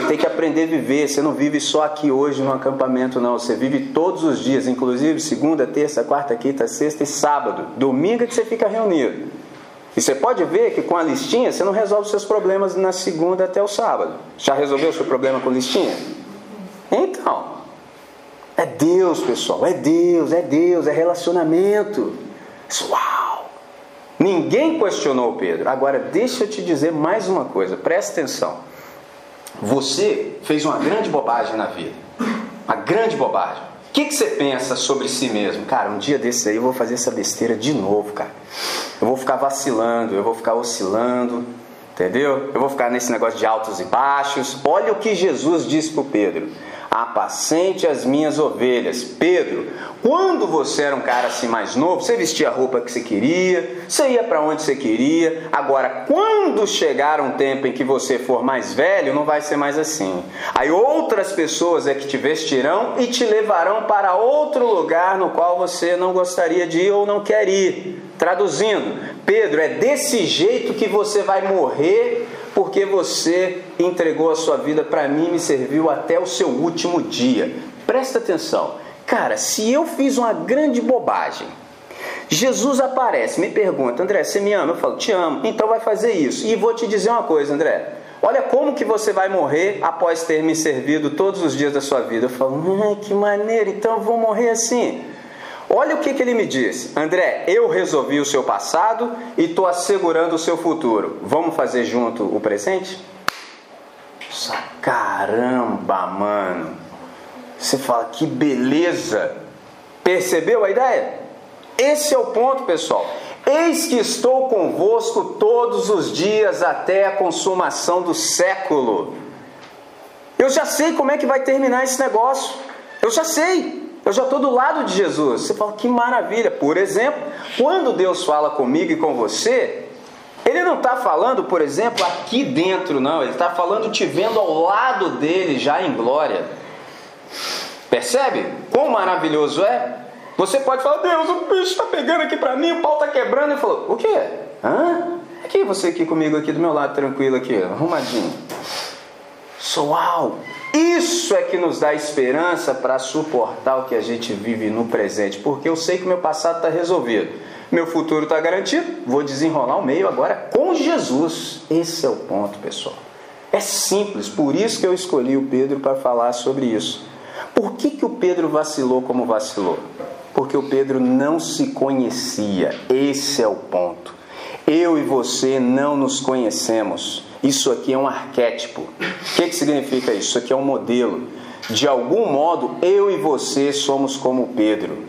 você tem que aprender a viver. Você não vive só aqui hoje no acampamento, não. Você vive todos os dias, inclusive segunda, terça, quarta, quinta, sexta e sábado. Domingo é que você fica reunido. E você pode ver que com a listinha você não resolve os seus problemas na segunda até o sábado. Já resolveu o seu problema com listinha? Então, é Deus, pessoal. É Deus, é Deus, é relacionamento. Uau! Ninguém questionou Pedro. Agora, deixa eu te dizer mais uma coisa, presta atenção. Você fez uma grande bobagem na vida. Uma grande bobagem. O que, que você pensa sobre si mesmo? Cara, um dia desse aí eu vou fazer essa besteira de novo, cara. Eu vou ficar vacilando, eu vou ficar oscilando, entendeu? Eu vou ficar nesse negócio de altos e baixos. Olha o que Jesus disse para Pedro: apacente as minhas ovelhas. Pedro, quando você era um cara assim mais novo, você vestia a roupa que você queria, você ia para onde você queria. Agora, quando chegar um tempo em que você for mais velho, não vai ser mais assim. Aí outras pessoas é que te vestirão e te levarão para outro lugar no qual você não gostaria de ir ou não quer ir. Traduzindo, Pedro, é desse jeito que você vai morrer porque você entregou a sua vida para mim e me serviu até o seu último dia. Presta atenção. Cara, se eu fiz uma grande bobagem, Jesus aparece, me pergunta, André, você me ama? Eu falo, te amo, então vai fazer isso. E vou te dizer uma coisa, André. Olha como que você vai morrer após ter me servido todos os dias da sua vida. Eu falo, que maneiro, então eu vou morrer assim. Olha o que, que ele me disse: André, eu resolvi o seu passado e estou assegurando o seu futuro. Vamos fazer junto o presente? Caramba, mano. Você fala, que beleza. Percebeu a ideia? Esse é o ponto, pessoal. Eis que estou convosco todos os dias até a consumação do século. Eu já sei como é que vai terminar esse negócio. Eu já sei. Eu já estou do lado de Jesus. Você fala, que maravilha. Por exemplo, quando Deus fala comigo e com você, Ele não está falando, por exemplo, aqui dentro, não. Ele está falando te vendo ao lado dele, já em glória. Percebe? Quão maravilhoso é? Você pode falar, Deus, o bicho está pegando aqui para mim, o pau está quebrando. Ele falou, o quê? Hã? Aqui, você aqui comigo, aqui do meu lado, tranquilo aqui, arrumadinho. Uau! Isso é que nos dá esperança para suportar o que a gente vive no presente, porque eu sei que meu passado está resolvido, meu futuro está garantido, vou desenrolar o meio agora com Jesus. Esse é o ponto, pessoal. É simples, por isso que eu escolhi o Pedro para falar sobre isso. Por que, que o Pedro vacilou como vacilou? Porque o Pedro não se conhecia. Esse é o ponto. Eu e você não nos conhecemos. Isso aqui é um arquétipo. O que, que significa isso? Isso aqui é um modelo. De algum modo, eu e você somos como Pedro.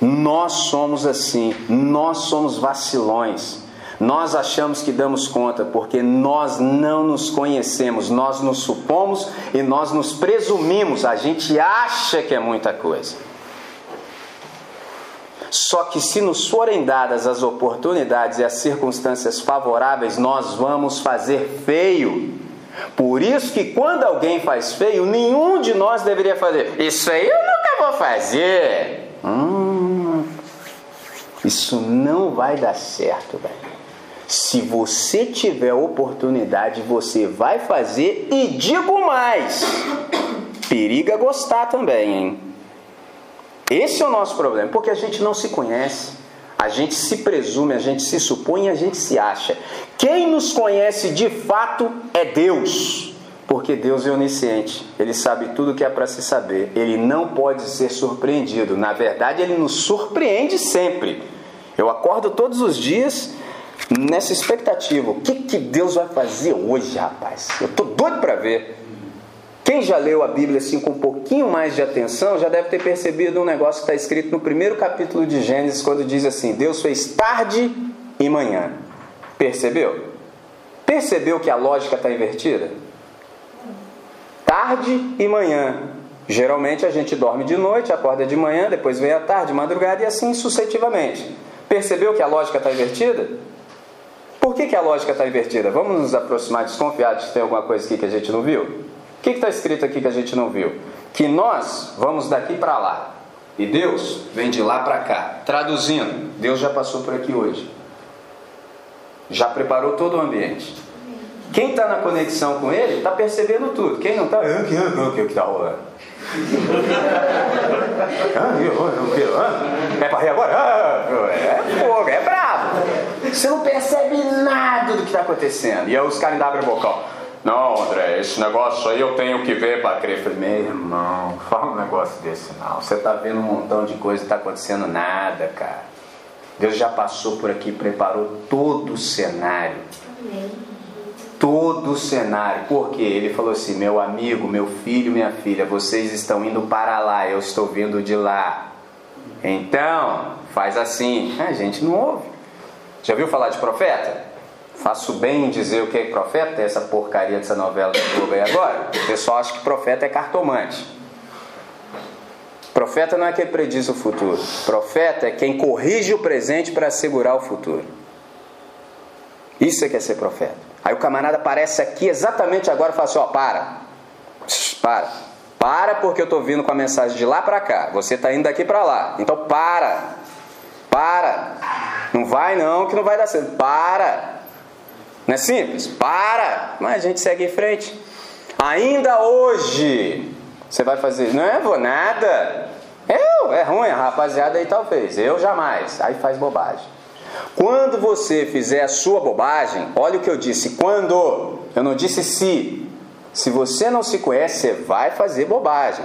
Nós somos assim, nós somos vacilões. Nós achamos que damos conta porque nós não nos conhecemos, nós nos supomos e nós nos presumimos, a gente acha que é muita coisa. Só que se nos forem dadas as oportunidades e as circunstâncias favoráveis, nós vamos fazer feio. Por isso que quando alguém faz feio, nenhum de nós deveria fazer. Isso aí eu nunca vou fazer. Hum, isso não vai dar certo, velho. Se você tiver oportunidade, você vai fazer e digo mais: periga gostar também, hein? Esse é o nosso problema, porque a gente não se conhece. A gente se presume, a gente se supõe, a gente se acha. Quem nos conhece de fato é Deus, porque Deus é onisciente. Ele sabe tudo o que é para se saber. Ele não pode ser surpreendido. Na verdade, ele nos surpreende sempre. Eu acordo todos os dias nessa expectativa. O que, que Deus vai fazer hoje, rapaz? Eu tô doido para ver. Já leu a Bíblia assim com um pouquinho mais de atenção já deve ter percebido um negócio que está escrito no primeiro capítulo de Gênesis, quando diz assim: Deus fez tarde e manhã. Percebeu? Percebeu que a lógica está invertida? Tarde e manhã. Geralmente a gente dorme de noite, acorda de manhã, depois vem a tarde, madrugada e assim sucessivamente. Percebeu que a lógica está invertida? Por que, que a lógica está invertida? Vamos nos aproximar desconfiados que tem alguma coisa aqui que a gente não viu? O que está escrito aqui que a gente não viu? Que nós vamos daqui para lá e Deus vem de lá para cá. Traduzindo, Deus já passou por aqui hoje, já preparou todo o ambiente. Quem está na conexão com Ele está percebendo tudo. Quem não está, o que está rolando? É para rir agora? É fogo, é bravo. Você não percebe nada do que está acontecendo. E aí os caras ainda abrem o bocal. Não, André, esse negócio aí eu tenho que ver para crer. Falei, meu irmão, fala um negócio desse não. Você está vendo um montão de coisa e está acontecendo nada, cara. Deus já passou por aqui, preparou todo o cenário. Todo o cenário. Porque ele falou assim: meu amigo, meu filho, minha filha, vocês estão indo para lá, eu estou vindo de lá. Então, faz assim. A gente não ouve. Já viu falar de profeta? Faço bem em dizer o que é profeta, essa porcaria dessa novela do Globo aí agora. O pessoal acha que profeta é cartomante. Profeta não é quem prediz o futuro. Profeta é quem corrige o presente para assegurar o futuro. Isso é que é ser profeta. Aí o camarada aparece aqui exatamente agora e fala assim: ó, para, para, para, porque eu estou vindo com a mensagem de lá para cá. Você está indo daqui para lá. Então para, para. Não vai não, que não vai dar certo. Para. Não é simples? Para. Mas a gente segue em frente. Ainda hoje, você vai fazer, não é, vou nada. Eu, é ruim, a rapaziada aí talvez. Eu jamais. Aí faz bobagem. Quando você fizer a sua bobagem, olha o que eu disse, quando, eu não disse se. Se você não se conhece, você vai fazer bobagem.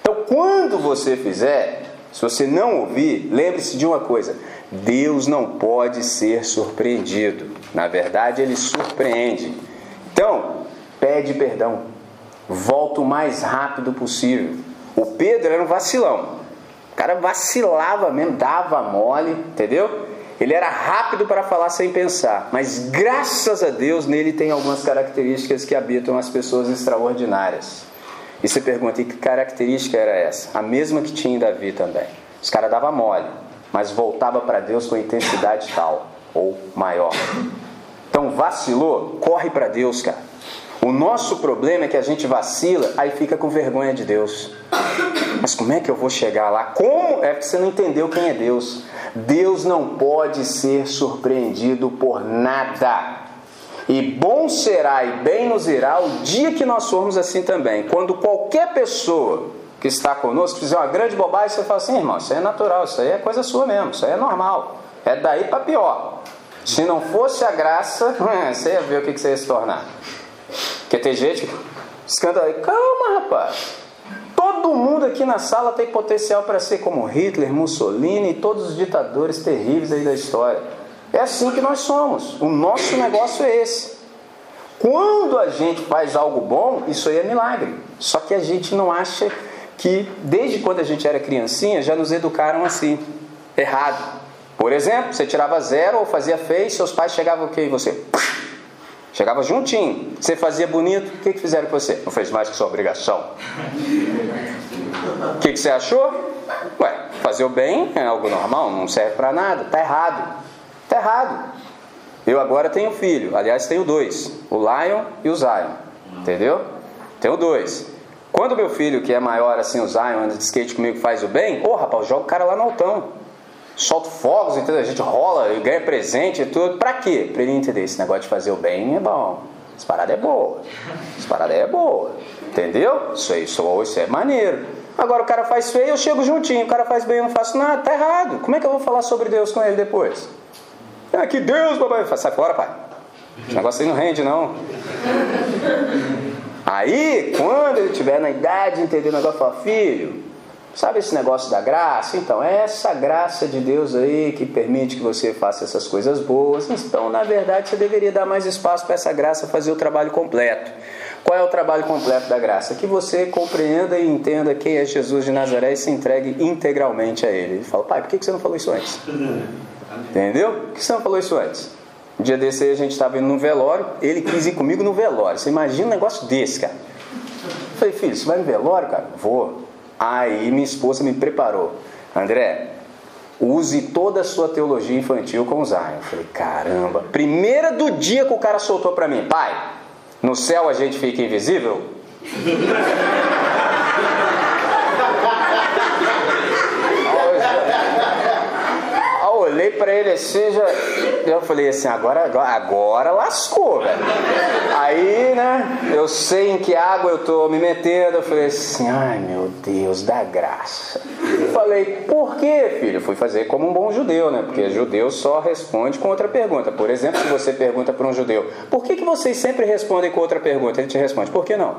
Então, quando você fizer, se você não ouvir, lembre-se de uma coisa: Deus não pode ser surpreendido. Na verdade, ele surpreende. Então, pede perdão. Volta o mais rápido possível. O Pedro era um vacilão. O cara vacilava mesmo, dava mole, entendeu? Ele era rápido para falar sem pensar, mas graças a Deus nele tem algumas características que habitam as pessoas extraordinárias. E você pergunta, e que característica era essa? A mesma que tinha em Davi também. Os caras davam mole, mas voltava para Deus com intensidade tal ou maior. Então vacilou, corre para Deus, cara. O nosso problema é que a gente vacila, aí fica com vergonha de Deus. Mas como é que eu vou chegar lá? Como? É porque você não entendeu quem é Deus. Deus não pode ser surpreendido por nada. E bom será e bem nos irá o dia que nós formos assim também. Quando qualquer pessoa que está conosco fizer uma grande bobagem, você fala assim, irmão, isso aí é natural, isso aí é coisa sua mesmo, isso aí é normal. É daí para pior. Se não fosse a graça, você ia ver o que você ia se tornar. Porque tem gente que aí, calma rapaz. Todo mundo aqui na sala tem potencial para ser como Hitler, Mussolini e todos os ditadores terríveis aí da história. É assim que nós somos. O nosso negócio é esse. Quando a gente faz algo bom, isso aí é milagre. Só que a gente não acha que, desde quando a gente era criancinha, já nos educaram assim, errado. Por exemplo, você tirava zero ou fazia feio, seus pais chegavam o que em você? Chegava juntinho. Você fazia bonito, o que, que fizeram com você? Não fez mais que sua obrigação. O que, que você achou? Ué, fazer o bem é algo normal, não serve para nada, tá errado. Tá errado. Eu agora tenho filho, aliás, tenho dois: o Lion e o Zion. Entendeu? Tenho dois. Quando meu filho, que é maior assim, o Zion, anda de skate comigo, faz o bem, ô oh, rapaz, joga o cara lá no altão solta fogos, entendeu? A gente rola, ganha presente e tudo. Pra quê? Pra ele entender esse negócio de fazer o bem é bom. Essa parada é boa. Essa parada é boa. Entendeu? Isso aí, isso, isso é maneiro. Agora o cara faz feio, eu chego juntinho. O cara faz bem, eu não faço nada. Tá errado. Como é que eu vou falar sobre Deus com ele depois? Ah, que Deus, papai. Sai fora, pai. Esse negócio aí não rende, não. Aí, quando ele estiver na idade de entender o negócio, fala, filho, Sabe esse negócio da graça? Então, é essa graça de Deus aí que permite que você faça essas coisas boas. Então, na verdade, você deveria dar mais espaço para essa graça fazer o trabalho completo. Qual é o trabalho completo da graça? Que você compreenda e entenda quem é Jesus de Nazaré e se entregue integralmente a Ele. Ele fala, pai, por que você não falou isso antes? Entendeu? Por que você não falou isso antes? Um dia desse aí a gente estava indo no velório, ele quis ir comigo no velório. Você imagina um negócio desse, cara. Eu falei, filho, você vai no velório, cara? Vou. Aí minha esposa me preparou. André, use toda a sua teologia infantil com Zion. Eu falei, caramba. Primeira do dia que o cara soltou para mim, pai, no céu a gente fica invisível? Olhei para ele assim, já, eu falei assim, agora, agora, agora lascou, velho. Aí, né, eu sei em que água eu tô me metendo, eu falei assim, ai meu Deus, dá graça. falei, por quê, filho? Eu fui fazer como um bom judeu, né? Porque judeu só responde com outra pergunta. Por exemplo, se você pergunta para um judeu, por que, que vocês sempre respondem com outra pergunta? Ele te responde, por que não?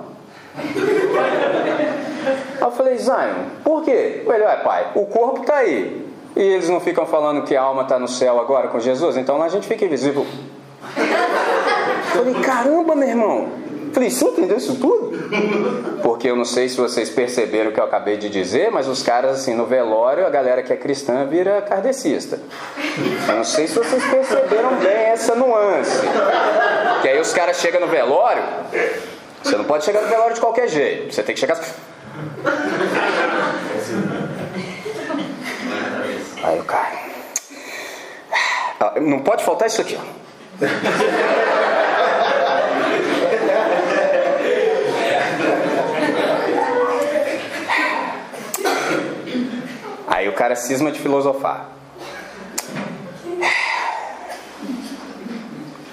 Aí eu falei, Zion, por quê? Ele, ué, pai, o corpo tá aí. E eles não ficam falando que a alma está no céu agora com Jesus? Então lá a gente fica invisível. Falei, caramba, meu irmão. Falei, você entendeu isso tudo? Porque eu não sei se vocês perceberam o que eu acabei de dizer, mas os caras, assim, no velório, a galera que é cristã vira kardecista. Eu não sei se vocês perceberam bem essa nuance. Que aí os caras chegam no velório, você não pode chegar no velório de qualquer jeito. Você tem que chegar. Aí o cara. Não pode faltar isso aqui, ó. Aí o cara cisma de filosofar.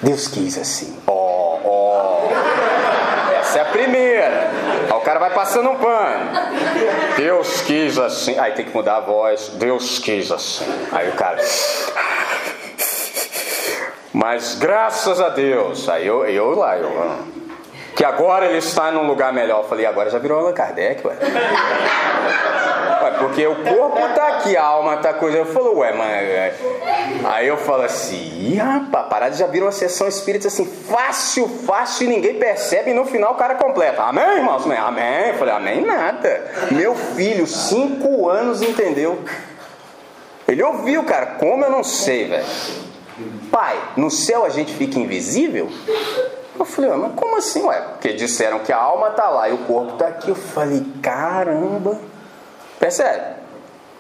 Deus quis assim. Ó, oh, ó. Oh. Essa é a primeira. Cara vai passando um pano. Deus quis assim. Aí tem que mudar a voz. Deus quis assim. Aí o cara. Mas graças a Deus. Aí eu, eu lá, eu. Ah, que agora ele está num lugar melhor. Eu falei, agora já virou Allan Kardec, ué. Porque o corpo tá aqui, a alma tá coisa. Eu falo, ué, mas. É. Aí eu falo assim, rapaz, parada já virou uma sessão espírita assim, fácil, fácil, e ninguém percebe, e no final o cara completa. Amém, irmãos? Amém. Eu falei, amém nada. Meu filho, cinco anos, entendeu? Ele ouviu, cara, como eu não sei, velho. Pai, no céu a gente fica invisível? Eu falei, mas como assim, ué? Porque disseram que a alma está lá e o corpo está aqui. Eu falei, caramba. Percebe?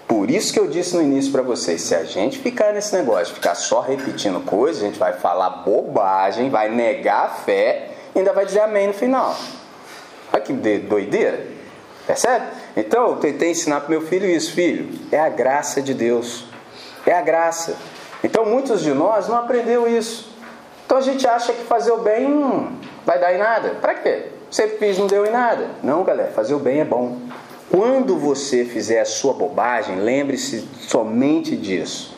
Por isso que eu disse no início para vocês, se a gente ficar nesse negócio, ficar só repetindo coisas, a gente vai falar bobagem, vai negar a fé e ainda vai dizer amém no final. Olha que doideira. Percebe? Então eu tentei ensinar para meu filho isso, filho. É a graça de Deus. É a graça. Então muitos de nós não aprendeu isso. Então a gente acha que fazer o bem hum, vai dar em nada. Para quê? Você fez, não deu em nada. Não, galera, fazer o bem é bom. Quando você fizer a sua bobagem, lembre-se somente disso.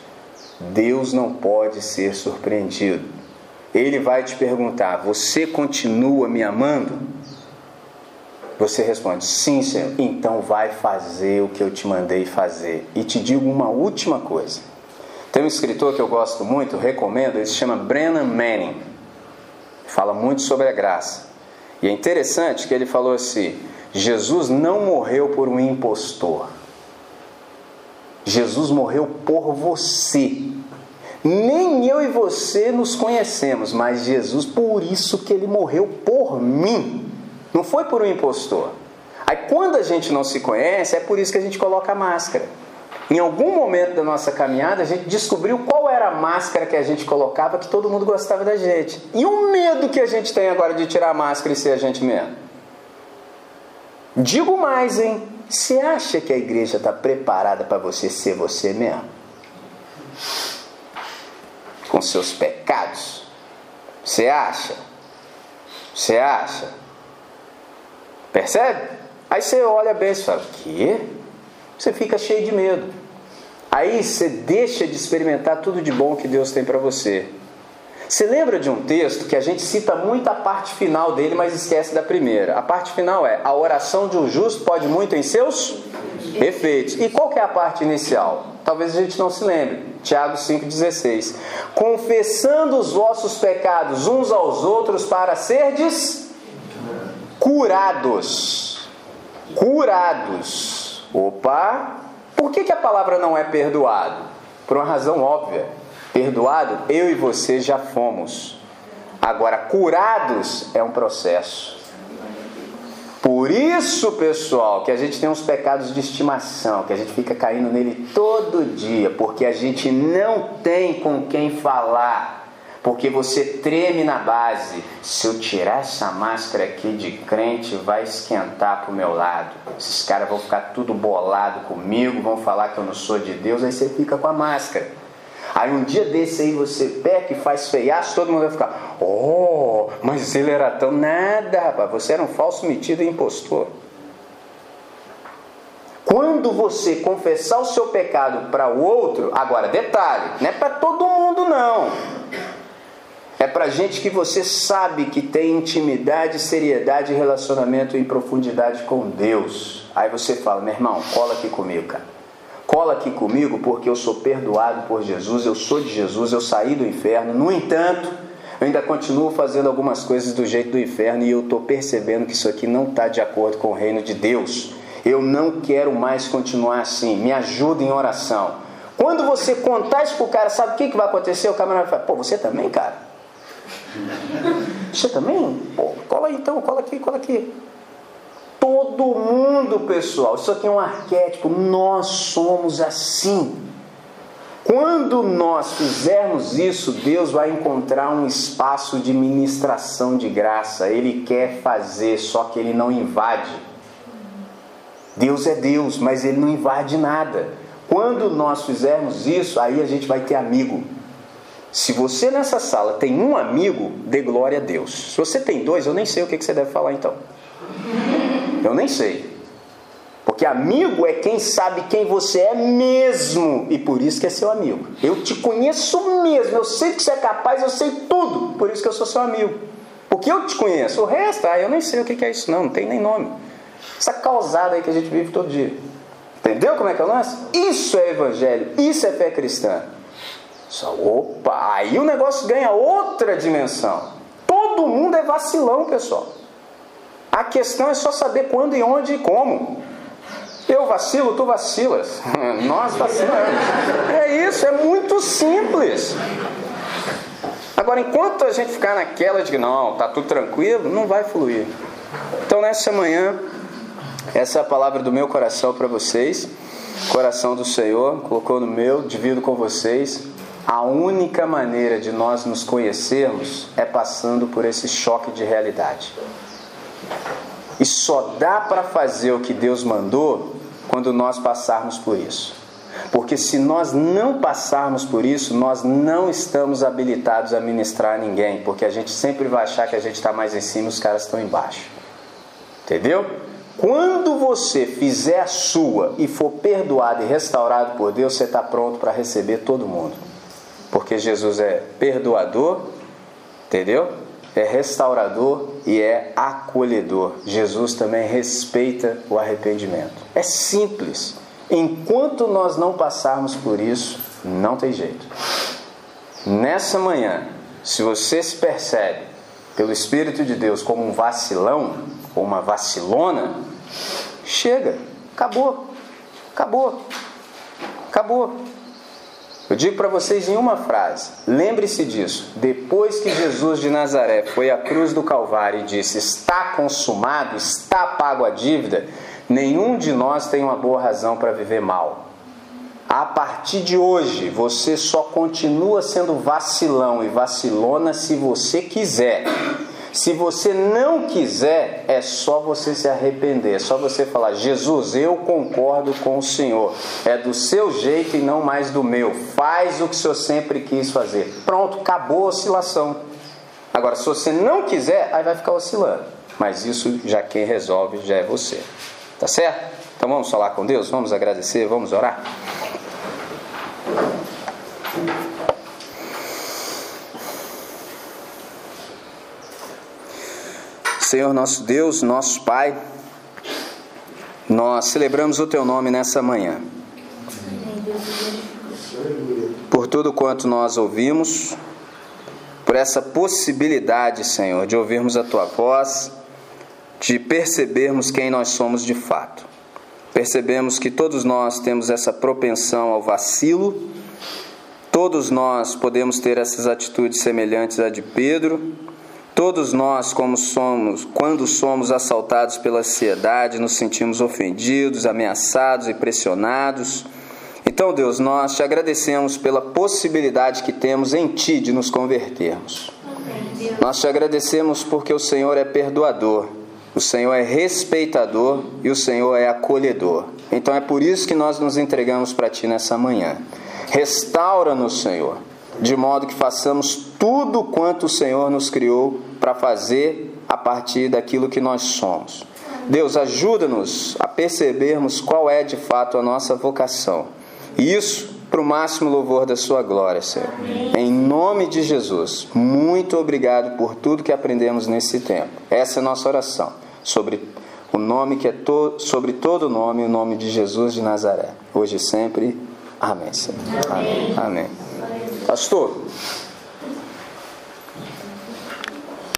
Deus não pode ser surpreendido. Ele vai te perguntar: Você continua me amando? Você responde: Sim, Senhor. Então vai fazer o que eu te mandei fazer. E te digo uma última coisa. Tem um escritor que eu gosto muito, recomendo, ele se chama Brennan Manning. Fala muito sobre a graça. E é interessante que ele falou assim: Jesus não morreu por um impostor. Jesus morreu por você. Nem eu e você nos conhecemos, mas Jesus, por isso que ele morreu por mim. Não foi por um impostor. Aí quando a gente não se conhece, é por isso que a gente coloca a máscara. Em algum momento da nossa caminhada, a gente descobriu qual era a máscara que a gente colocava que todo mundo gostava da gente. E o medo que a gente tem agora de tirar a máscara e ser a gente mesmo. Digo mais, hein? Você acha que a igreja está preparada para você ser você mesmo? Com seus pecados? Você acha? Você acha? Percebe? Aí você olha bem e fala: quê? Você fica cheio de medo. Aí você deixa de experimentar tudo de bom que Deus tem para você. Você lembra de um texto que a gente cita muito a parte final dele, mas esquece da primeira. A parte final é: a oração de um justo pode muito em seus efeitos. E qual que é a parte inicial? Talvez a gente não se lembre. Tiago 5,16. Confessando os vossos pecados uns aos outros para serdes curados. Curados. Opa! Por que, que a palavra não é perdoado? Por uma razão óbvia Perdoado, eu e você já fomos. Agora, curados é um processo. Por isso, pessoal, que a gente tem uns pecados de estimação, que a gente fica caindo nele todo dia, porque a gente não tem com quem falar, porque você treme na base. Se eu tirar essa máscara aqui de crente, vai esquentar pro meu lado. Esses caras vão ficar tudo bolado comigo, vão falar que eu não sou de Deus, aí você fica com a máscara. Aí um dia desse aí você peca e faz feiaço, todo mundo vai ficar, oh, mas ele era tão nada, rapaz, você era um falso metido e impostor. Quando você confessar o seu pecado para o outro, agora detalhe, não é para todo mundo não. É para gente que você sabe que tem intimidade, seriedade, relacionamento em profundidade com Deus. Aí você fala, meu irmão, cola aqui comigo, cara. Cola aqui comigo porque eu sou perdoado por Jesus, eu sou de Jesus, eu saí do inferno. No entanto, eu ainda continuo fazendo algumas coisas do jeito do inferno e eu estou percebendo que isso aqui não está de acordo com o reino de Deus. Eu não quero mais continuar assim. Me ajuda em oração. Quando você contar isso para o cara, sabe o que, que vai acontecer? O camarada vai falar: pô, você também, cara? Você também? Pô, cola aí então, cola aqui, cola aqui. Todo mundo, pessoal, isso aqui é um arquétipo, nós somos assim. Quando nós fizermos isso, Deus vai encontrar um espaço de ministração de graça. Ele quer fazer, só que ele não invade. Deus é Deus, mas ele não invade nada. Quando nós fizermos isso, aí a gente vai ter amigo. Se você nessa sala tem um amigo, dê glória a Deus. Se você tem dois, eu nem sei o que você deve falar então. Eu nem sei. Porque amigo é quem sabe quem você é mesmo e por isso que é seu amigo. Eu te conheço mesmo, eu sei que você é capaz, eu sei tudo, por isso que eu sou seu amigo. Porque eu te conheço, o resto, ah, eu nem sei o que é isso, não, não tem nem nome. Essa causada aí que a gente vive todo dia. Entendeu como é que é o lance? Isso é evangelho, isso é fé cristã. Só, opa, aí o negócio ganha outra dimensão. Todo mundo é vacilão, pessoal. A questão é só saber quando e onde e como. Eu vacilo, tu vacilas. Nós vacilamos. É isso, é muito simples. Agora, enquanto a gente ficar naquela de não, tá tudo tranquilo, não vai fluir. Então, nessa manhã, essa é a palavra do meu coração para vocês. Coração do Senhor, colocou no meu, divido com vocês. A única maneira de nós nos conhecermos é passando por esse choque de realidade. E só dá para fazer o que Deus mandou quando nós passarmos por isso. Porque se nós não passarmos por isso, nós não estamos habilitados a ministrar a ninguém, porque a gente sempre vai achar que a gente está mais em cima e os caras estão embaixo. Entendeu? Quando você fizer a sua e for perdoado e restaurado por Deus, você está pronto para receber todo mundo. Porque Jesus é perdoador, entendeu? É restaurador e é acolhedor. Jesus também respeita o arrependimento. É simples. Enquanto nós não passarmos por isso, não tem jeito. Nessa manhã, se você se percebe pelo Espírito de Deus como um vacilão ou uma vacilona, chega, acabou, acabou, acabou. Eu digo para vocês em uma frase: lembre-se disso. Depois que Jesus de Nazaré foi à cruz do Calvário e disse: Está consumado, está pago a dívida, nenhum de nós tem uma boa razão para viver mal. A partir de hoje, você só continua sendo vacilão e vacilona se você quiser. Se você não quiser, é só você se arrepender, é só você falar: Jesus, eu concordo com o Senhor, é do seu jeito e não mais do meu, faz o que o Senhor sempre quis fazer. Pronto, acabou a oscilação. Agora, se você não quiser, aí vai ficar oscilando, mas isso já quem resolve já é você, tá certo? Então vamos falar com Deus, vamos agradecer, vamos orar. Senhor nosso Deus, nosso Pai, nós celebramos o Teu nome nessa manhã. Por tudo quanto nós ouvimos, por essa possibilidade, Senhor, de ouvirmos a Tua voz, de percebermos quem nós somos de fato. Percebemos que todos nós temos essa propensão ao vacilo, todos nós podemos ter essas atitudes semelhantes à de Pedro Todos nós, como somos, quando somos assaltados pela ansiedade, nos sentimos ofendidos, ameaçados e pressionados. Então, Deus, nós te agradecemos pela possibilidade que temos em Ti de nos convertermos. Nós te agradecemos porque o Senhor é perdoador, o Senhor é respeitador e o Senhor é acolhedor. Então é por isso que nós nos entregamos para Ti nessa manhã. Restaura-nos, Senhor de modo que façamos tudo quanto o Senhor nos criou para fazer a partir daquilo que nós somos. Deus, ajuda-nos a percebermos qual é de fato a nossa vocação. E isso para o máximo louvor da Sua glória, Senhor. Amém. Em nome de Jesus, muito obrigado por tudo que aprendemos nesse tempo. Essa é a nossa oração sobre o nome que é to, sobre todo nome, o nome de Jesus de Nazaré. Hoje e sempre. Amém, Senhor. Amém. Amém. Pastor,